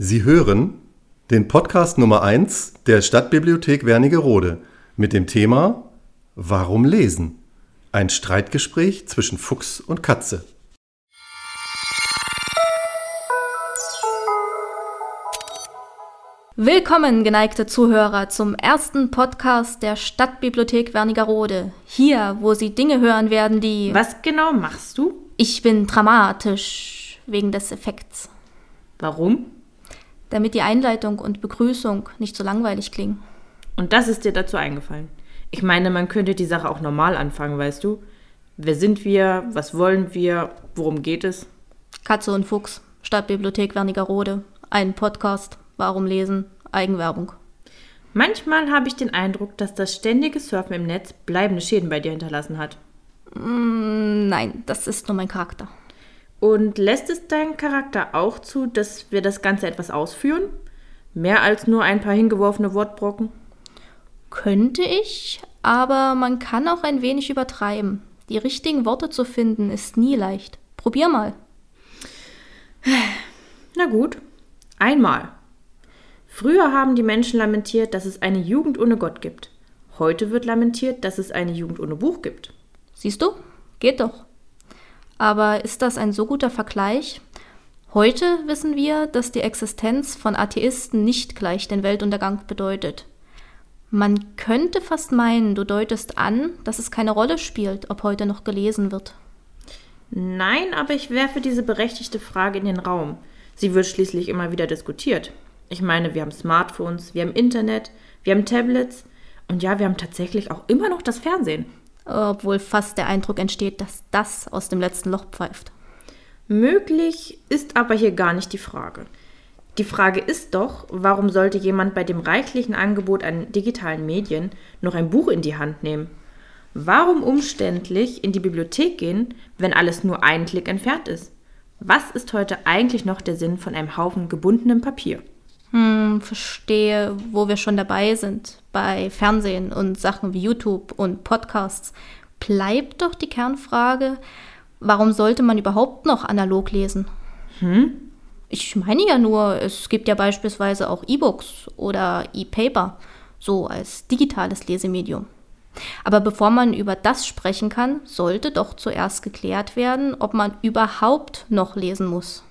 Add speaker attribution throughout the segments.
Speaker 1: Sie hören den Podcast Nummer 1 der Stadtbibliothek Wernigerode mit dem Thema Warum lesen? Ein Streitgespräch zwischen Fuchs und Katze.
Speaker 2: Willkommen, geneigte Zuhörer, zum ersten Podcast der Stadtbibliothek Wernigerode. Hier, wo Sie Dinge hören werden, die.
Speaker 3: Was genau machst du?
Speaker 2: Ich bin dramatisch wegen des Effekts.
Speaker 3: Warum?
Speaker 2: Damit die Einleitung und Begrüßung nicht so langweilig klingen.
Speaker 3: Und das ist dir dazu eingefallen. Ich meine, man könnte die Sache auch normal anfangen, weißt du? Wer sind wir? Was wollen wir? Worum geht es?
Speaker 2: Katze und Fuchs, Stadtbibliothek Wernigerode, ein Podcast, Warum lesen, Eigenwerbung.
Speaker 3: Manchmal habe ich den Eindruck, dass das ständige Surfen im Netz bleibende Schäden bei dir hinterlassen hat.
Speaker 2: Mm, nein, das ist nur mein Charakter.
Speaker 3: Und lässt es deinen Charakter auch zu, dass wir das Ganze etwas ausführen? Mehr als nur ein paar hingeworfene Wortbrocken?
Speaker 2: Könnte ich, aber man kann auch ein wenig übertreiben. Die richtigen Worte zu finden ist nie leicht. Probier mal.
Speaker 3: Na gut, einmal. Früher haben die Menschen lamentiert, dass es eine Jugend ohne Gott gibt. Heute wird lamentiert, dass es eine Jugend ohne Buch gibt.
Speaker 2: Siehst du? Geht doch. Aber ist das ein so guter Vergleich? Heute wissen wir, dass die Existenz von Atheisten nicht gleich den Weltuntergang bedeutet. Man könnte fast meinen, du deutest an, dass es keine Rolle spielt, ob heute noch gelesen wird.
Speaker 3: Nein, aber ich werfe diese berechtigte Frage in den Raum. Sie wird schließlich immer wieder diskutiert. Ich meine, wir haben Smartphones, wir haben Internet, wir haben Tablets und ja, wir haben tatsächlich auch immer noch das Fernsehen
Speaker 2: obwohl fast der Eindruck entsteht, dass das aus dem letzten Loch pfeift.
Speaker 3: Möglich ist aber hier gar nicht die Frage. Die Frage ist doch, warum sollte jemand bei dem reichlichen Angebot an digitalen Medien noch ein Buch in die Hand nehmen? Warum umständlich in die Bibliothek gehen, wenn alles nur einen Klick entfernt ist? Was ist heute eigentlich noch der Sinn von einem Haufen gebundenem Papier?
Speaker 2: Hm, verstehe, wo wir schon dabei sind, bei Fernsehen und Sachen wie YouTube und Podcasts, bleibt doch die Kernfrage, warum sollte man überhaupt noch analog lesen?
Speaker 3: Hm?
Speaker 2: Ich meine ja nur, es gibt ja beispielsweise auch E-Books oder E-Paper, so als digitales Lesemedium. Aber bevor man über das sprechen kann, sollte doch zuerst geklärt werden, ob man überhaupt noch lesen muss.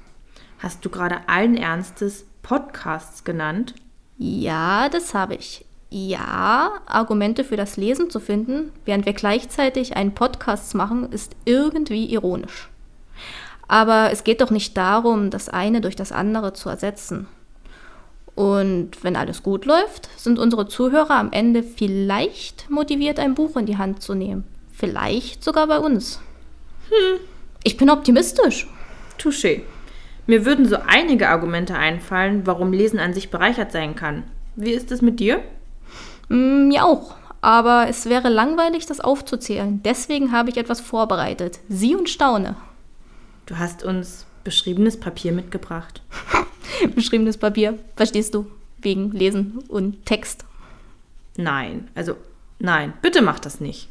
Speaker 3: Hast du gerade allen Ernstes Podcasts genannt?
Speaker 2: Ja, das habe ich. Ja, Argumente für das Lesen zu finden, während wir gleichzeitig einen Podcast machen, ist irgendwie ironisch. Aber es geht doch nicht darum, das eine durch das andere zu ersetzen. Und wenn alles gut läuft, sind unsere Zuhörer am Ende vielleicht motiviert, ein Buch in die Hand zu nehmen. Vielleicht sogar bei uns.
Speaker 3: Hm.
Speaker 2: Ich bin optimistisch.
Speaker 3: Touché. Mir würden so einige Argumente einfallen, warum Lesen an sich bereichert sein kann. Wie ist es mit dir?
Speaker 2: Mm, mir auch. Aber es wäre langweilig, das aufzuzählen. Deswegen habe ich etwas vorbereitet. Sieh und staune.
Speaker 3: Du hast uns beschriebenes Papier mitgebracht.
Speaker 2: beschriebenes Papier, verstehst du? Wegen Lesen und Text.
Speaker 3: Nein, also nein, bitte mach das nicht.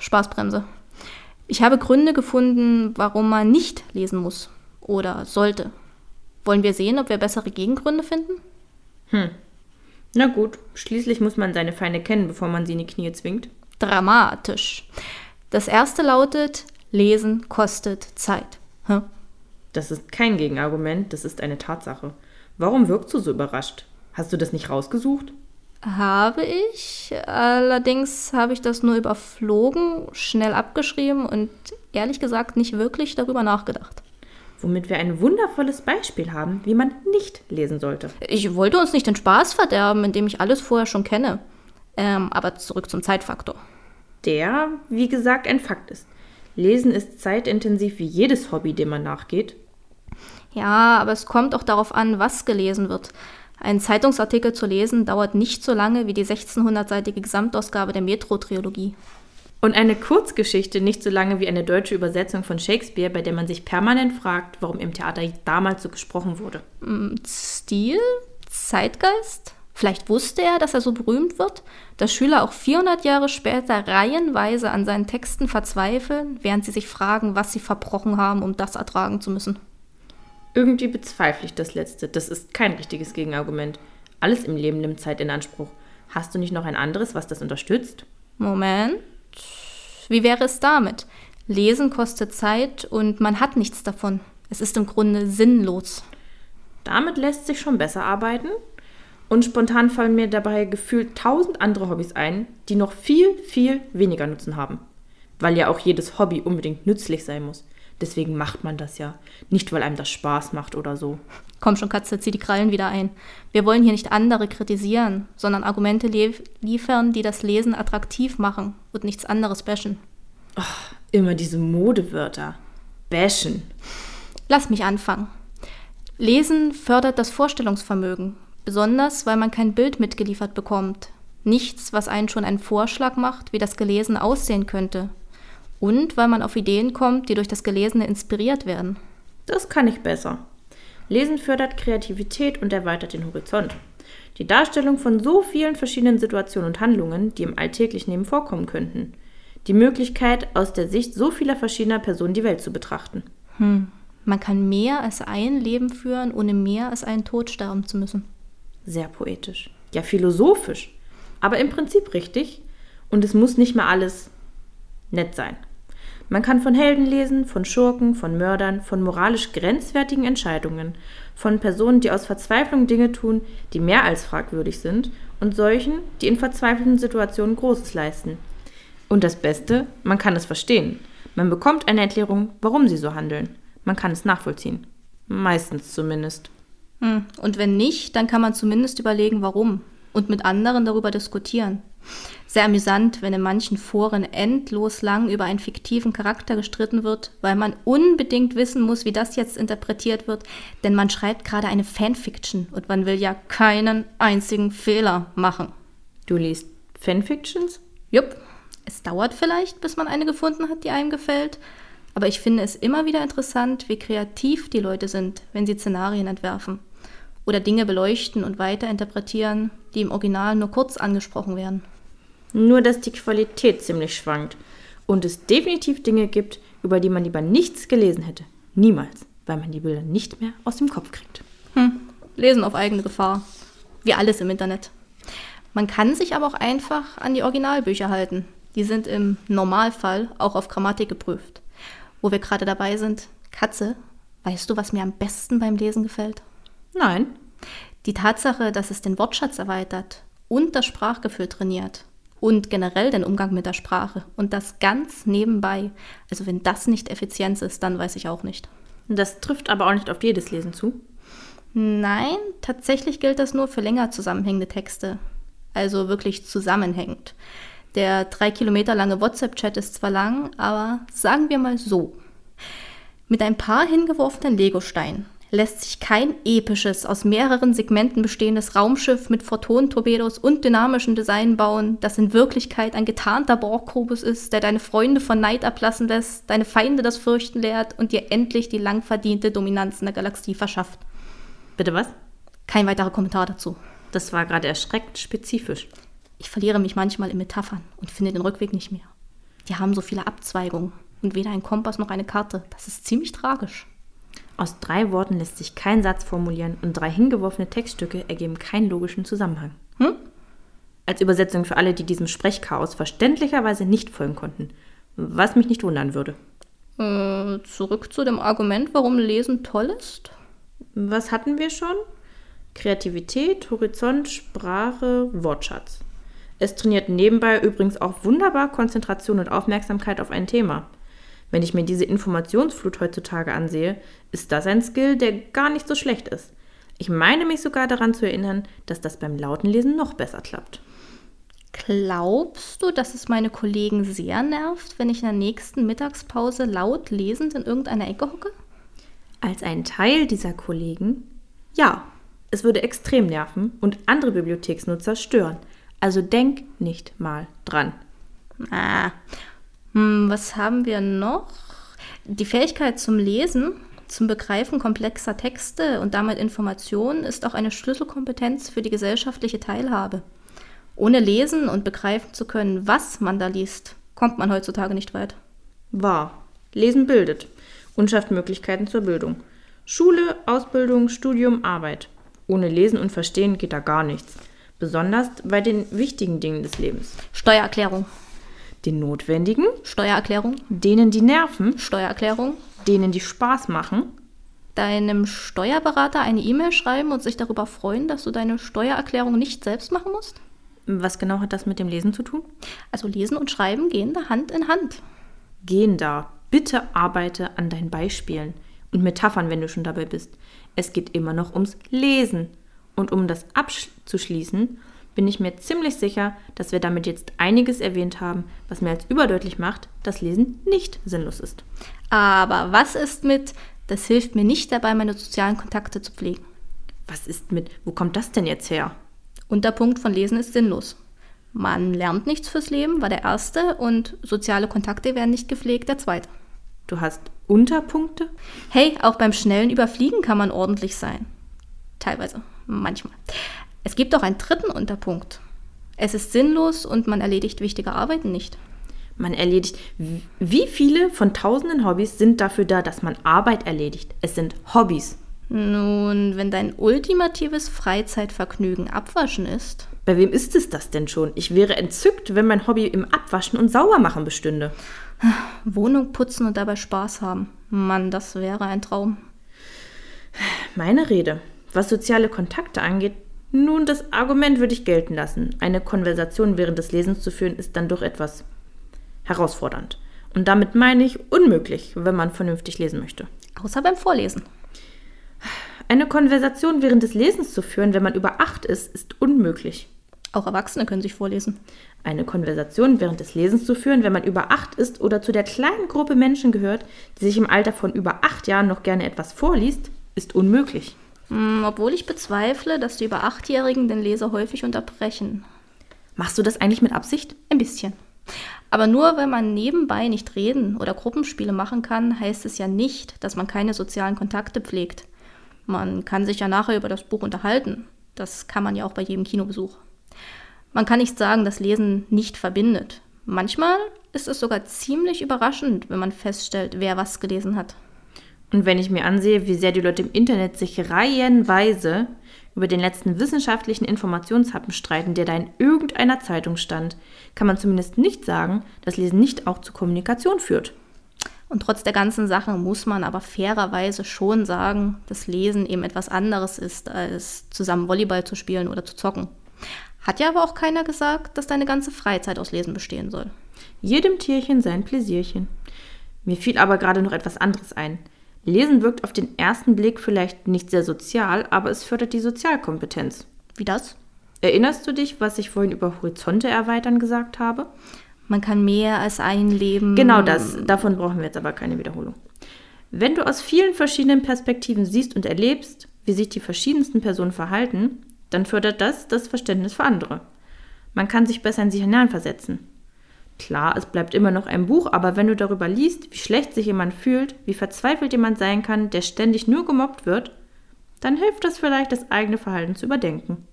Speaker 2: Spaßbremse. Ich habe Gründe gefunden, warum man nicht lesen muss oder sollte. Wollen wir sehen, ob wir bessere Gegengründe finden?
Speaker 3: Hm. Na gut, schließlich muss man seine Feinde kennen, bevor man sie in die Knie zwingt.
Speaker 2: Dramatisch. Das erste lautet, Lesen kostet Zeit. Hm?
Speaker 3: Das ist kein Gegenargument, das ist eine Tatsache. Warum wirkst du so überrascht? Hast du das nicht rausgesucht?
Speaker 2: Habe ich. Allerdings habe ich das nur überflogen, schnell abgeschrieben und ehrlich gesagt nicht wirklich darüber nachgedacht
Speaker 3: womit wir ein wundervolles Beispiel haben, wie man nicht lesen sollte.
Speaker 2: Ich wollte uns nicht den Spaß verderben, indem ich alles vorher schon kenne. Ähm, aber zurück zum Zeitfaktor.
Speaker 3: Der, wie gesagt, ein Fakt ist. Lesen ist zeitintensiv wie jedes Hobby, dem man nachgeht.
Speaker 2: Ja, aber es kommt auch darauf an, was gelesen wird. Ein Zeitungsartikel zu lesen dauert nicht so lange wie die 1600-seitige Gesamtausgabe der Metro-Trilogie.
Speaker 3: Und eine Kurzgeschichte nicht so lange wie eine deutsche Übersetzung von Shakespeare, bei der man sich permanent fragt, warum im Theater damals so gesprochen wurde.
Speaker 2: Mm, Stil? Zeitgeist? Vielleicht wusste er, dass er so berühmt wird, dass Schüler auch 400 Jahre später reihenweise an seinen Texten verzweifeln, während sie sich fragen, was sie verbrochen haben, um das ertragen zu müssen.
Speaker 3: Irgendwie bezweifle ich das letzte. Das ist kein richtiges Gegenargument. Alles im Leben nimmt Zeit in Anspruch. Hast du nicht noch ein anderes, was das unterstützt?
Speaker 2: Moment. Wie wäre es damit? Lesen kostet Zeit und man hat nichts davon. Es ist im Grunde sinnlos.
Speaker 3: Damit lässt sich schon besser arbeiten. Und spontan fallen mir dabei gefühlt tausend andere Hobbys ein, die noch viel, viel weniger Nutzen haben. Weil ja auch jedes Hobby unbedingt nützlich sein muss. Deswegen macht man das ja. Nicht, weil einem das Spaß macht oder so.
Speaker 2: Komm schon, Katze, zieh die Krallen wieder ein. Wir wollen hier nicht andere kritisieren, sondern Argumente liefern, die das Lesen attraktiv machen und nichts anderes bashen.
Speaker 3: Oh, immer diese Modewörter. Bashen.
Speaker 2: Lass mich anfangen. Lesen fördert das Vorstellungsvermögen, besonders weil man kein Bild mitgeliefert bekommt. Nichts, was einen schon einen Vorschlag macht, wie das Gelesene aussehen könnte. Und weil man auf Ideen kommt, die durch das Gelesene inspiriert werden.
Speaker 3: Das kann ich besser. Lesen fördert Kreativität und erweitert den Horizont. Die Darstellung von so vielen verschiedenen Situationen und Handlungen, die im alltäglichen Leben vorkommen könnten. Die Möglichkeit, aus der Sicht so vieler verschiedener Personen die Welt zu betrachten.
Speaker 2: Hm. Man kann mehr als ein Leben führen, ohne mehr als einen Tod sterben zu müssen.
Speaker 3: Sehr poetisch. Ja, philosophisch. Aber im Prinzip richtig. Und es muss nicht mal alles nett sein. Man kann von Helden lesen, von Schurken, von Mördern, von moralisch grenzwertigen Entscheidungen, von Personen, die aus Verzweiflung Dinge tun, die mehr als fragwürdig sind, und solchen, die in verzweifelten Situationen Großes leisten. Und das Beste, man kann es verstehen. Man bekommt eine Erklärung, warum sie so handeln. Man kann es nachvollziehen. Meistens zumindest.
Speaker 2: Hm. Und wenn nicht, dann kann man zumindest überlegen, warum. Und mit anderen darüber diskutieren. Sehr amüsant, wenn in manchen Foren endlos lang über einen fiktiven Charakter gestritten wird, weil man unbedingt wissen muss, wie das jetzt interpretiert wird, denn man schreibt gerade eine Fanfiction und man will ja keinen einzigen Fehler machen.
Speaker 3: Du liest Fanfictions?
Speaker 2: Jupp. Es dauert vielleicht, bis man eine gefunden hat, die einem gefällt, aber ich finde es immer wieder interessant, wie kreativ die Leute sind, wenn sie Szenarien entwerfen oder Dinge beleuchten und weiterinterpretieren, die im Original nur kurz angesprochen werden.
Speaker 3: Nur, dass die Qualität ziemlich schwankt und es definitiv Dinge gibt, über die man lieber nichts gelesen hätte. Niemals, weil man die Bilder nicht mehr aus dem Kopf kriegt.
Speaker 2: Hm, lesen auf eigene Gefahr. Wie alles im Internet. Man kann sich aber auch einfach an die Originalbücher halten. Die sind im Normalfall auch auf Grammatik geprüft. Wo wir gerade dabei sind, Katze, weißt du, was mir am besten beim Lesen gefällt?
Speaker 3: Nein.
Speaker 2: Die Tatsache, dass es den Wortschatz erweitert und das Sprachgefühl trainiert und generell den Umgang mit der Sprache und das ganz nebenbei. Also wenn das nicht Effizienz ist, dann weiß ich auch nicht.
Speaker 3: Das trifft aber auch nicht auf jedes Lesen zu.
Speaker 2: Nein, tatsächlich gilt das nur für länger zusammenhängende Texte. Also wirklich zusammenhängend. Der drei Kilometer lange WhatsApp-Chat ist zwar lang, aber sagen wir mal so. Mit ein paar hingeworfenen Legosteinen lässt sich kein episches, aus mehreren Segmenten bestehendes Raumschiff mit Photonentorpedos und dynamischem Design bauen, das in Wirklichkeit ein getarnter Borgkubus ist, der deine Freunde von Neid ablassen lässt, deine Feinde das Fürchten lehrt und dir endlich die lang verdiente Dominanz in der Galaxie verschafft.
Speaker 3: Bitte was?
Speaker 2: Kein weiterer Kommentar dazu.
Speaker 3: Das war gerade erschreckend spezifisch.
Speaker 2: Ich verliere mich manchmal in Metaphern und finde den Rückweg nicht mehr. Die haben so viele Abzweigungen und weder ein Kompass noch eine Karte. Das ist ziemlich tragisch.
Speaker 3: Aus drei Worten lässt sich kein Satz formulieren und drei hingeworfene Textstücke ergeben keinen logischen Zusammenhang. Hm? Als Übersetzung für alle, die diesem Sprechchaos verständlicherweise nicht folgen konnten. Was mich nicht wundern würde.
Speaker 2: Äh, zurück zu dem Argument, warum Lesen toll ist?
Speaker 3: Was hatten wir schon? Kreativität, Horizont, Sprache, Wortschatz. Es trainiert nebenbei übrigens auch wunderbar Konzentration und Aufmerksamkeit auf ein Thema. Wenn ich mir diese Informationsflut heutzutage ansehe, ist das ein Skill, der gar nicht so schlecht ist. Ich meine mich sogar daran zu erinnern, dass das beim lauten Lesen noch besser klappt.
Speaker 2: Glaubst du, dass es meine Kollegen sehr nervt, wenn ich in der nächsten Mittagspause laut lesend in irgendeiner Ecke hocke?
Speaker 3: Als ein Teil dieser Kollegen? Ja, es würde extrem nerven und andere Bibliotheksnutzer stören. Also denk nicht mal dran.
Speaker 2: Ah, hm, was haben wir noch? Die Fähigkeit zum Lesen, zum Begreifen komplexer Texte und damit Informationen ist auch eine Schlüsselkompetenz für die gesellschaftliche Teilhabe. Ohne lesen und begreifen zu können, was man da liest, kommt man heutzutage nicht weit.
Speaker 3: Wahr. Lesen bildet und schafft Möglichkeiten zur Bildung. Schule, Ausbildung, Studium, Arbeit. Ohne Lesen und Verstehen geht da gar nichts. Besonders bei den wichtigen Dingen des Lebens.
Speaker 2: Steuererklärung.
Speaker 3: Den notwendigen,
Speaker 2: Steuererklärung.
Speaker 3: denen die nerven,
Speaker 2: Steuererklärung.
Speaker 3: denen die Spaß machen,
Speaker 2: Deinem Steuerberater eine E-Mail schreiben und sich darüber freuen, dass du deine Steuererklärung nicht selbst machen musst?
Speaker 3: Was genau hat das mit dem Lesen zu tun?
Speaker 2: Also Lesen und Schreiben gehen da Hand in Hand.
Speaker 3: Gehen da. Bitte arbeite an deinen Beispielen und Metaphern, wenn du schon dabei bist. Es geht immer noch ums Lesen. Und um das abzuschließen, bin ich mir ziemlich sicher, dass wir damit jetzt einiges erwähnt haben, was mir als überdeutlich macht, dass Lesen nicht sinnlos ist.
Speaker 2: Aber was ist mit, das hilft mir nicht dabei, meine sozialen Kontakte zu pflegen?
Speaker 3: Was ist mit, wo kommt das denn jetzt her?
Speaker 2: Unterpunkt von Lesen ist sinnlos. Man lernt nichts fürs Leben, war der erste, und soziale Kontakte werden nicht gepflegt, der zweite.
Speaker 3: Du hast Unterpunkte?
Speaker 2: Hey, auch beim schnellen Überfliegen kann man ordentlich sein. Teilweise, manchmal. Es gibt auch einen dritten Unterpunkt. Es ist sinnlos und man erledigt wichtige Arbeiten nicht.
Speaker 3: Man erledigt. Wie viele von tausenden Hobbys sind dafür da, dass man Arbeit erledigt? Es sind Hobbys.
Speaker 2: Nun, wenn dein ultimatives Freizeitvergnügen Abwaschen ist,
Speaker 3: Bei wem ist es das denn schon? Ich wäre entzückt, wenn mein Hobby im Abwaschen und Saubermachen bestünde.
Speaker 2: Wohnung putzen und dabei Spaß haben. Mann, das wäre ein Traum.
Speaker 3: Meine Rede. Was soziale Kontakte angeht, nun, das Argument würde ich gelten lassen. Eine Konversation während des Lesens zu führen, ist dann doch etwas herausfordernd. Und damit meine ich unmöglich, wenn man vernünftig lesen möchte.
Speaker 2: Außer beim Vorlesen.
Speaker 3: Eine Konversation während des Lesens zu führen, wenn man über acht ist, ist unmöglich.
Speaker 2: Auch Erwachsene können sich vorlesen.
Speaker 3: Eine Konversation während des Lesens zu führen, wenn man über acht ist oder zu der kleinen Gruppe Menschen gehört, die sich im Alter von über acht Jahren noch gerne etwas vorliest, ist unmöglich.
Speaker 2: Hm, obwohl ich bezweifle, dass die über Achtjährigen den Leser häufig unterbrechen.
Speaker 3: Machst du das eigentlich mit Absicht?
Speaker 2: Ein bisschen. Aber nur weil man nebenbei nicht reden oder Gruppenspiele machen kann, heißt es ja nicht, dass man keine sozialen Kontakte pflegt. Man kann sich ja nachher über das Buch unterhalten. Das kann man ja auch bei jedem Kinobesuch. Man kann nicht sagen, dass Lesen nicht verbindet. Manchmal ist es sogar ziemlich überraschend, wenn man feststellt, wer was gelesen hat.
Speaker 3: Und wenn ich mir ansehe, wie sehr die Leute im Internet sich reihenweise über den letzten wissenschaftlichen Informationshappen streiten, der da in irgendeiner Zeitung stand, kann man zumindest nicht sagen, dass Lesen nicht auch zu Kommunikation führt.
Speaker 2: Und trotz der ganzen Sache muss man aber fairerweise schon sagen, dass Lesen eben etwas anderes ist, als zusammen Volleyball zu spielen oder zu zocken. Hat ja aber auch keiner gesagt, dass deine ganze Freizeit aus Lesen bestehen soll.
Speaker 3: Jedem Tierchen sein Pläsierchen. Mir fiel aber gerade noch etwas anderes ein. Lesen wirkt auf den ersten Blick vielleicht nicht sehr sozial, aber es fördert die Sozialkompetenz.
Speaker 2: Wie das?
Speaker 3: Erinnerst du dich, was ich vorhin über Horizonte erweitern gesagt habe?
Speaker 2: Man kann mehr als ein Leben.
Speaker 3: Genau das. Davon brauchen wir jetzt aber keine Wiederholung. Wenn du aus vielen verschiedenen Perspektiven siehst und erlebst, wie sich die verschiedensten Personen verhalten, dann fördert das das Verständnis für andere. Man kann sich besser in sie hineinversetzen. Klar, es bleibt immer noch ein Buch, aber wenn du darüber liest, wie schlecht sich jemand fühlt, wie verzweifelt jemand sein kann, der ständig nur gemobbt wird, dann hilft das vielleicht, das eigene Verhalten zu überdenken.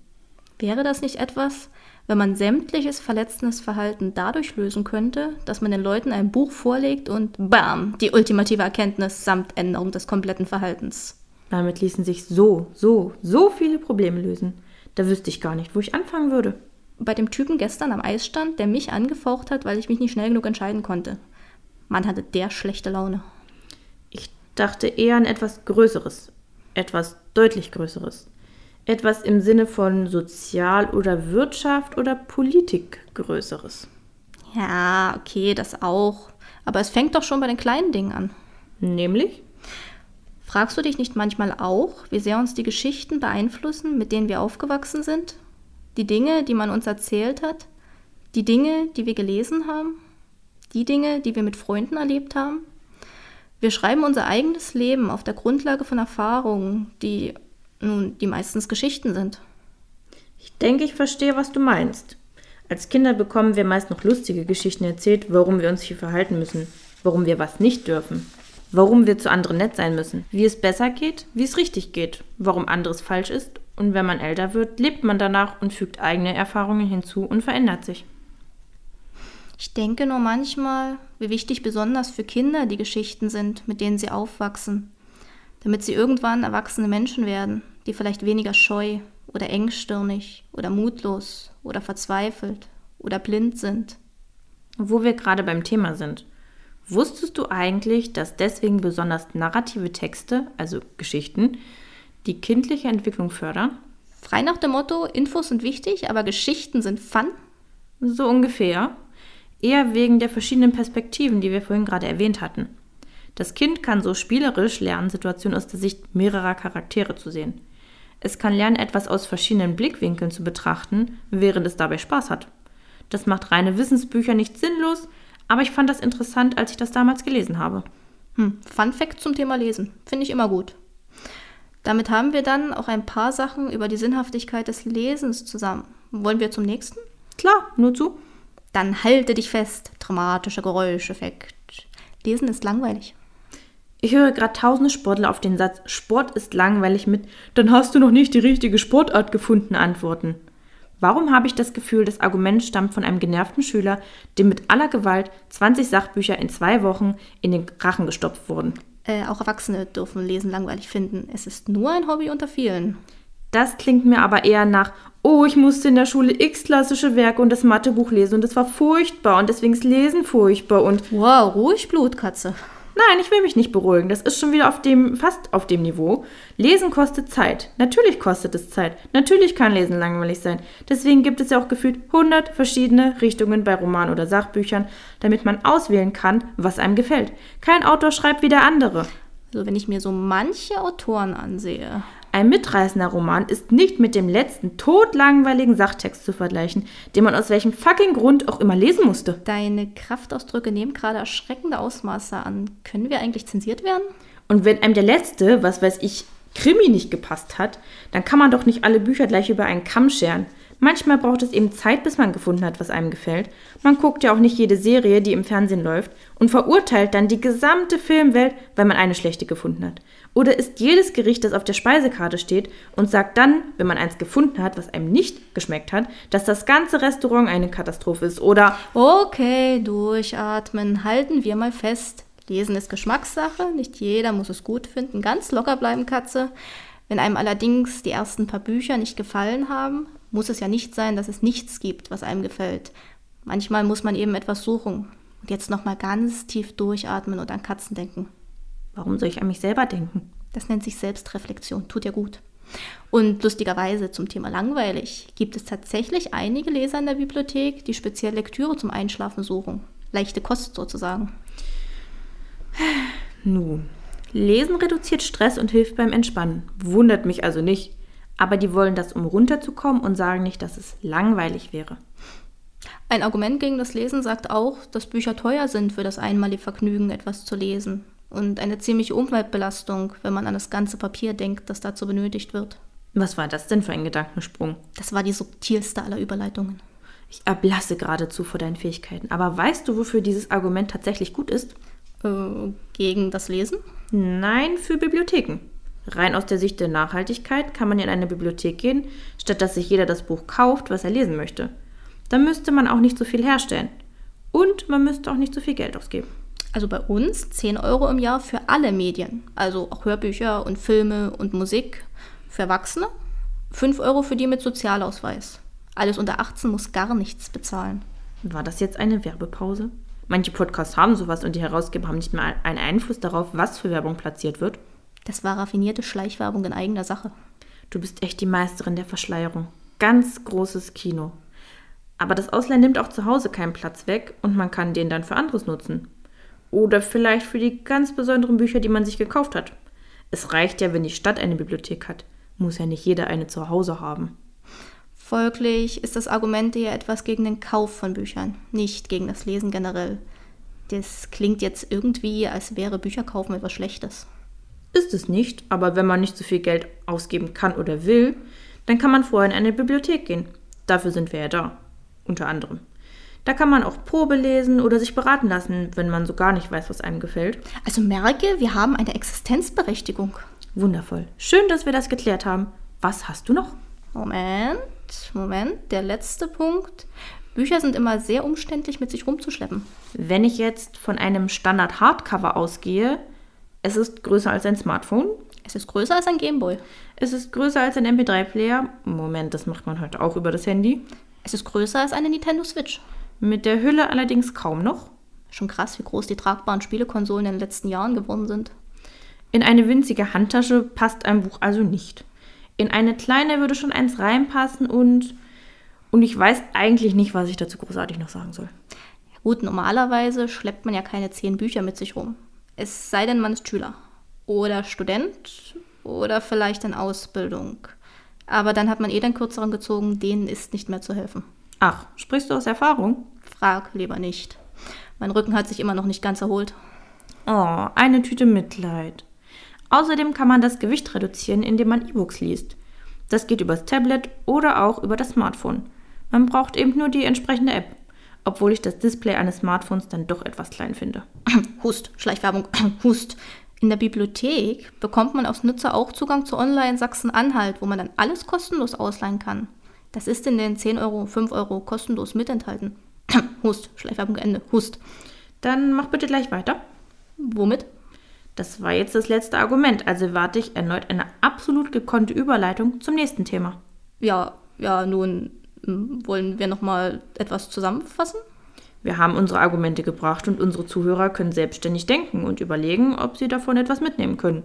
Speaker 2: Wäre das nicht etwas, wenn man sämtliches verletzendes Verhalten dadurch lösen könnte, dass man den Leuten ein Buch vorlegt und bam, die ultimative Erkenntnis samt Änderung des kompletten Verhaltens?
Speaker 3: Damit ließen sich so, so, so viele Probleme lösen. Da wüsste ich gar nicht, wo ich anfangen würde.
Speaker 2: Bei dem Typen gestern am Eisstand, der mich angefaucht hat, weil ich mich nicht schnell genug entscheiden konnte. Man hatte der schlechte Laune.
Speaker 3: Ich dachte eher an etwas Größeres, etwas deutlich Größeres. Etwas im Sinne von Sozial- oder Wirtschaft oder Politik Größeres.
Speaker 2: Ja, okay, das auch. Aber es fängt doch schon bei den kleinen Dingen an.
Speaker 3: Nämlich?
Speaker 2: Fragst du dich nicht manchmal auch, wie sehr uns die Geschichten beeinflussen, mit denen wir aufgewachsen sind? Die Dinge, die man uns erzählt hat? Die Dinge, die wir gelesen haben? Die Dinge, die wir mit Freunden erlebt haben? Wir schreiben unser eigenes Leben auf der Grundlage von Erfahrungen, die nun die meistens Geschichten sind.
Speaker 3: Ich denke, ich verstehe, was du meinst. Als Kinder bekommen wir meist noch lustige Geschichten erzählt, warum wir uns hier verhalten müssen, warum wir was nicht dürfen, warum wir zu anderen nett sein müssen, wie es besser geht, wie es richtig geht, warum anderes falsch ist und wenn man älter wird, lebt man danach und fügt eigene Erfahrungen hinzu und verändert sich.
Speaker 2: Ich denke nur manchmal, wie wichtig besonders für Kinder die Geschichten sind, mit denen sie aufwachsen. damit sie irgendwann erwachsene Menschen werden, die vielleicht weniger scheu oder engstirnig oder mutlos oder verzweifelt oder blind sind.
Speaker 3: Wo wir gerade beim Thema sind. Wusstest du eigentlich, dass deswegen besonders narrative Texte, also Geschichten, kindliche Entwicklung fördern?
Speaker 2: Frei nach dem Motto, Infos sind wichtig, aber Geschichten sind Fun?
Speaker 3: So ungefähr. Eher wegen der verschiedenen Perspektiven, die wir vorhin gerade erwähnt hatten. Das Kind kann so spielerisch lernen, Situationen aus der Sicht mehrerer Charaktere zu sehen. Es kann lernen, etwas aus verschiedenen Blickwinkeln zu betrachten, während es dabei Spaß hat. Das macht reine Wissensbücher nicht sinnlos, aber ich fand das interessant, als ich das damals gelesen habe.
Speaker 2: Hm, Fun Fact zum Thema Lesen. Finde ich immer gut. Damit haben wir dann auch ein paar Sachen über die Sinnhaftigkeit des Lesens zusammen. Wollen wir zum nächsten?
Speaker 3: Klar, nur zu.
Speaker 2: Dann halte dich fest. Dramatischer Geräuscheffekt. Lesen ist langweilig.
Speaker 3: Ich höre gerade tausende Sportler auf den Satz Sport ist langweilig mit Dann hast du noch nicht die richtige Sportart gefunden antworten. Warum habe ich das Gefühl, das Argument stammt von einem genervten Schüler, dem mit aller Gewalt 20 Sachbücher in zwei Wochen in den Rachen gestopft wurden?
Speaker 2: Äh, auch Erwachsene dürfen Lesen langweilig finden. Es ist nur ein Hobby unter vielen.
Speaker 3: Das klingt mir aber eher nach, oh, ich musste in der Schule x klassische Werke und das Mathebuch lesen und es war furchtbar und deswegen ist Lesen furchtbar und.
Speaker 2: Wow, ruhig, Blutkatze.
Speaker 3: Nein, ich will mich nicht beruhigen. Das ist schon wieder auf dem, fast auf dem Niveau. Lesen kostet Zeit. Natürlich kostet es Zeit. Natürlich kann Lesen langweilig sein. Deswegen gibt es ja auch gefühlt 100 verschiedene Richtungen bei Romanen oder Sachbüchern, damit man auswählen kann, was einem gefällt. Kein Autor schreibt wie der andere.
Speaker 2: Also wenn ich mir so manche Autoren ansehe.
Speaker 3: Ein mitreißender Roman ist nicht mit dem letzten todlangweiligen Sachtext zu vergleichen, den man aus welchem fucking Grund auch immer lesen musste.
Speaker 2: Deine Kraftausdrücke nehmen gerade erschreckende Ausmaße an. Können wir eigentlich zensiert werden?
Speaker 3: Und wenn einem der letzte, was weiß ich, Krimi nicht gepasst hat, dann kann man doch nicht alle Bücher gleich über einen Kamm scheren. Manchmal braucht es eben Zeit, bis man gefunden hat, was einem gefällt. Man guckt ja auch nicht jede Serie, die im Fernsehen läuft, und verurteilt dann die gesamte Filmwelt, weil man eine schlechte gefunden hat. Oder isst jedes Gericht, das auf der Speisekarte steht, und sagt dann, wenn man eins gefunden hat, was einem nicht geschmeckt hat, dass das ganze Restaurant eine Katastrophe ist. Oder
Speaker 2: Okay, durchatmen. Halten wir mal fest. Lesen ist Geschmackssache. Nicht jeder muss es gut finden. Ganz locker bleiben, Katze. Wenn einem allerdings die ersten paar Bücher nicht gefallen haben, muss es ja nicht sein, dass es nichts gibt, was einem gefällt. Manchmal muss man eben etwas suchen. Und jetzt nochmal ganz tief durchatmen und an Katzen denken.
Speaker 3: Warum soll ich an mich selber denken?
Speaker 2: Das nennt sich Selbstreflexion, tut ja gut. Und lustigerweise zum Thema langweilig gibt es tatsächlich einige Leser in der Bibliothek, die speziell Lektüre zum Einschlafen suchen. Leichte Kost sozusagen.
Speaker 3: Nun, Lesen reduziert Stress und hilft beim Entspannen. Wundert mich also nicht. Aber die wollen das, um runterzukommen und sagen nicht, dass es langweilig wäre.
Speaker 2: Ein Argument gegen das Lesen sagt auch, dass Bücher teuer sind für das einmalige Vergnügen, etwas zu lesen. Und eine ziemliche Umweltbelastung, wenn man an das ganze Papier denkt, das dazu benötigt wird.
Speaker 3: Was war das denn für ein Gedankensprung?
Speaker 2: Das war die subtilste aller Überleitungen.
Speaker 3: Ich erblasse geradezu vor deinen Fähigkeiten. Aber weißt du, wofür dieses Argument tatsächlich gut ist?
Speaker 2: Äh, gegen das Lesen?
Speaker 3: Nein, für Bibliotheken. Rein aus der Sicht der Nachhaltigkeit kann man in eine Bibliothek gehen, statt dass sich jeder das Buch kauft, was er lesen möchte. Da müsste man auch nicht so viel herstellen. Und man müsste auch nicht so viel Geld ausgeben.
Speaker 2: Also bei uns 10 Euro im Jahr für alle Medien, also auch Hörbücher und Filme und Musik. Für Erwachsene 5 Euro für die mit Sozialausweis. Alles unter 18 muss gar nichts bezahlen.
Speaker 3: War das jetzt eine Werbepause? Manche Podcasts haben sowas und die Herausgeber haben nicht mal einen Einfluss darauf, was für Werbung platziert wird.
Speaker 2: Das war raffinierte Schleichwerbung in eigener Sache.
Speaker 3: Du bist echt die Meisterin der Verschleierung. Ganz großes Kino. Aber das Ausleihen nimmt auch zu Hause keinen Platz weg und man kann den dann für anderes nutzen. Oder vielleicht für die ganz besonderen Bücher, die man sich gekauft hat. Es reicht ja, wenn die Stadt eine Bibliothek hat. Muss ja nicht jeder eine zu Hause haben.
Speaker 2: Folglich ist das Argument eher etwas gegen den Kauf von Büchern, nicht gegen das Lesen generell. Das klingt jetzt irgendwie, als wäre Bücherkaufen etwas Schlechtes.
Speaker 3: Ist es nicht, aber wenn man nicht so viel Geld ausgeben kann oder will, dann kann man vorher in eine Bibliothek gehen. Dafür sind wir ja da. Unter anderem. Da kann man auch Probe lesen oder sich beraten lassen, wenn man so gar nicht weiß, was einem gefällt.
Speaker 2: Also merke, wir haben eine Existenzberechtigung.
Speaker 3: Wundervoll. Schön, dass wir das geklärt haben. Was hast du noch?
Speaker 2: Moment, Moment, der letzte Punkt. Bücher sind immer sehr umständlich mit sich rumzuschleppen.
Speaker 3: Wenn ich jetzt von einem Standard-Hardcover ausgehe, es ist größer als ein Smartphone.
Speaker 2: Es ist größer als ein Gameboy.
Speaker 3: Es ist größer als ein MP3-Player. Moment, das macht man heute auch über das Handy.
Speaker 2: Es ist größer als eine Nintendo Switch.
Speaker 3: Mit der Hülle allerdings kaum noch.
Speaker 2: Schon krass, wie groß die tragbaren Spielekonsolen in den letzten Jahren geworden sind.
Speaker 3: In eine winzige Handtasche passt ein Buch also nicht. In eine kleine würde schon eins reinpassen und. Und ich weiß eigentlich nicht, was ich dazu großartig noch sagen soll.
Speaker 2: Ja gut, normalerweise schleppt man ja keine zehn Bücher mit sich rum. Es sei denn, man ist Schüler. Oder Student. Oder vielleicht in Ausbildung. Aber dann hat man eh den kürzeren gezogen, denen ist nicht mehr zu helfen.
Speaker 3: Ach, sprichst du aus Erfahrung?
Speaker 2: Frag lieber nicht. Mein Rücken hat sich immer noch nicht ganz erholt.
Speaker 3: Oh, eine Tüte Mitleid. Außerdem kann man das Gewicht reduzieren, indem man E-Books liest. Das geht übers Tablet oder auch über das Smartphone. Man braucht eben nur die entsprechende App, obwohl ich das Display eines Smartphones dann doch etwas klein finde.
Speaker 2: Hust, Schleichwerbung, Hust. In der Bibliothek bekommt man als Nutzer auch Zugang zu Online Sachsen-Anhalt, wo man dann alles kostenlos ausleihen kann. Das ist in den 10 Euro, 5 Euro kostenlos mit enthalten. Hust, Schleichwerbung Ende, Hust.
Speaker 3: Dann mach bitte gleich weiter.
Speaker 2: Womit?
Speaker 3: Das war jetzt das letzte Argument, also warte ich erneut eine absolut gekonnte Überleitung zum nächsten Thema.
Speaker 2: Ja, ja, nun hm, wollen wir noch mal etwas zusammenfassen?
Speaker 3: Wir haben unsere Argumente gebracht und unsere Zuhörer können selbstständig denken und überlegen, ob sie davon etwas mitnehmen können.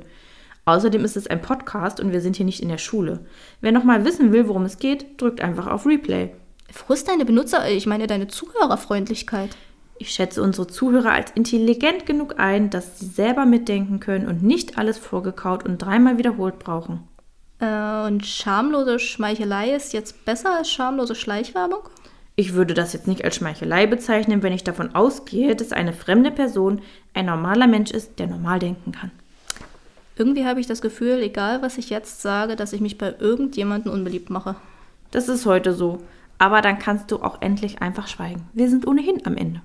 Speaker 3: Außerdem ist es ein Podcast und wir sind hier nicht in der Schule. Wer nochmal wissen will, worum es geht, drückt einfach auf Replay.
Speaker 2: Frust deine Benutzer, ich meine deine Zuhörerfreundlichkeit.
Speaker 3: Ich schätze unsere Zuhörer als intelligent genug ein, dass sie selber mitdenken können und nicht alles vorgekaut und dreimal wiederholt brauchen.
Speaker 2: Äh, und schamlose Schmeichelei ist jetzt besser als schamlose Schleichwerbung?
Speaker 3: Ich würde das jetzt nicht als Schmeichelei bezeichnen, wenn ich davon ausgehe, dass eine fremde Person ein normaler Mensch ist, der normal denken kann.
Speaker 2: Irgendwie habe ich das Gefühl, egal was ich jetzt sage, dass ich mich bei irgendjemandem unbeliebt mache.
Speaker 3: Das ist heute so. Aber dann kannst du auch endlich einfach schweigen. Wir sind ohnehin am Ende.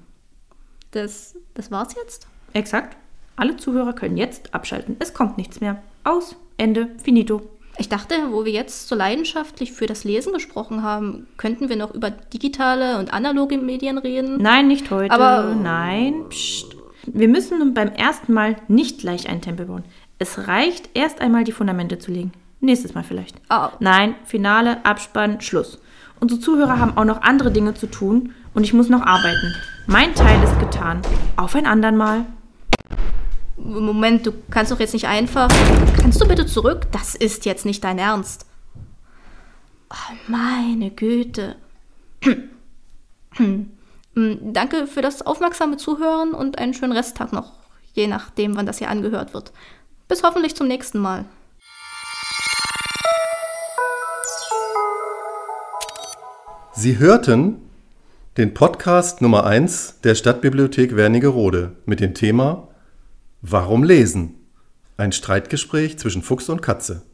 Speaker 2: Das, das war's jetzt?
Speaker 3: Exakt. Alle Zuhörer können jetzt abschalten. Es kommt nichts mehr. Aus. Ende. Finito.
Speaker 2: Ich dachte, wo wir jetzt so leidenschaftlich für das Lesen gesprochen haben, könnten wir noch über digitale und analoge Medien reden.
Speaker 3: Nein, nicht heute.
Speaker 2: Aber-
Speaker 3: nein. Psst. Wir müssen nun beim ersten Mal nicht gleich einen Tempel bauen. Es reicht, erst einmal die Fundamente zu legen. Nächstes Mal vielleicht.
Speaker 2: Ah.
Speaker 3: Nein, Finale, Abspann, Schluss. Unsere Zuhörer haben auch noch andere Dinge zu tun und ich muss noch arbeiten. Mein Teil ist getan. Auf ein andern Mal.
Speaker 2: Moment, du kannst doch jetzt nicht einfach. Kannst du bitte zurück? Das ist jetzt nicht dein Ernst. Oh, meine Güte. Mm, Danke für das aufmerksame Zuhören und einen schönen Resttag noch, je nachdem, wann das hier angehört wird. Bis hoffentlich zum nächsten Mal.
Speaker 1: Sie hörten den Podcast Nummer 1 der Stadtbibliothek Wernigerode mit dem Thema Warum lesen? Ein Streitgespräch zwischen Fuchs und Katze.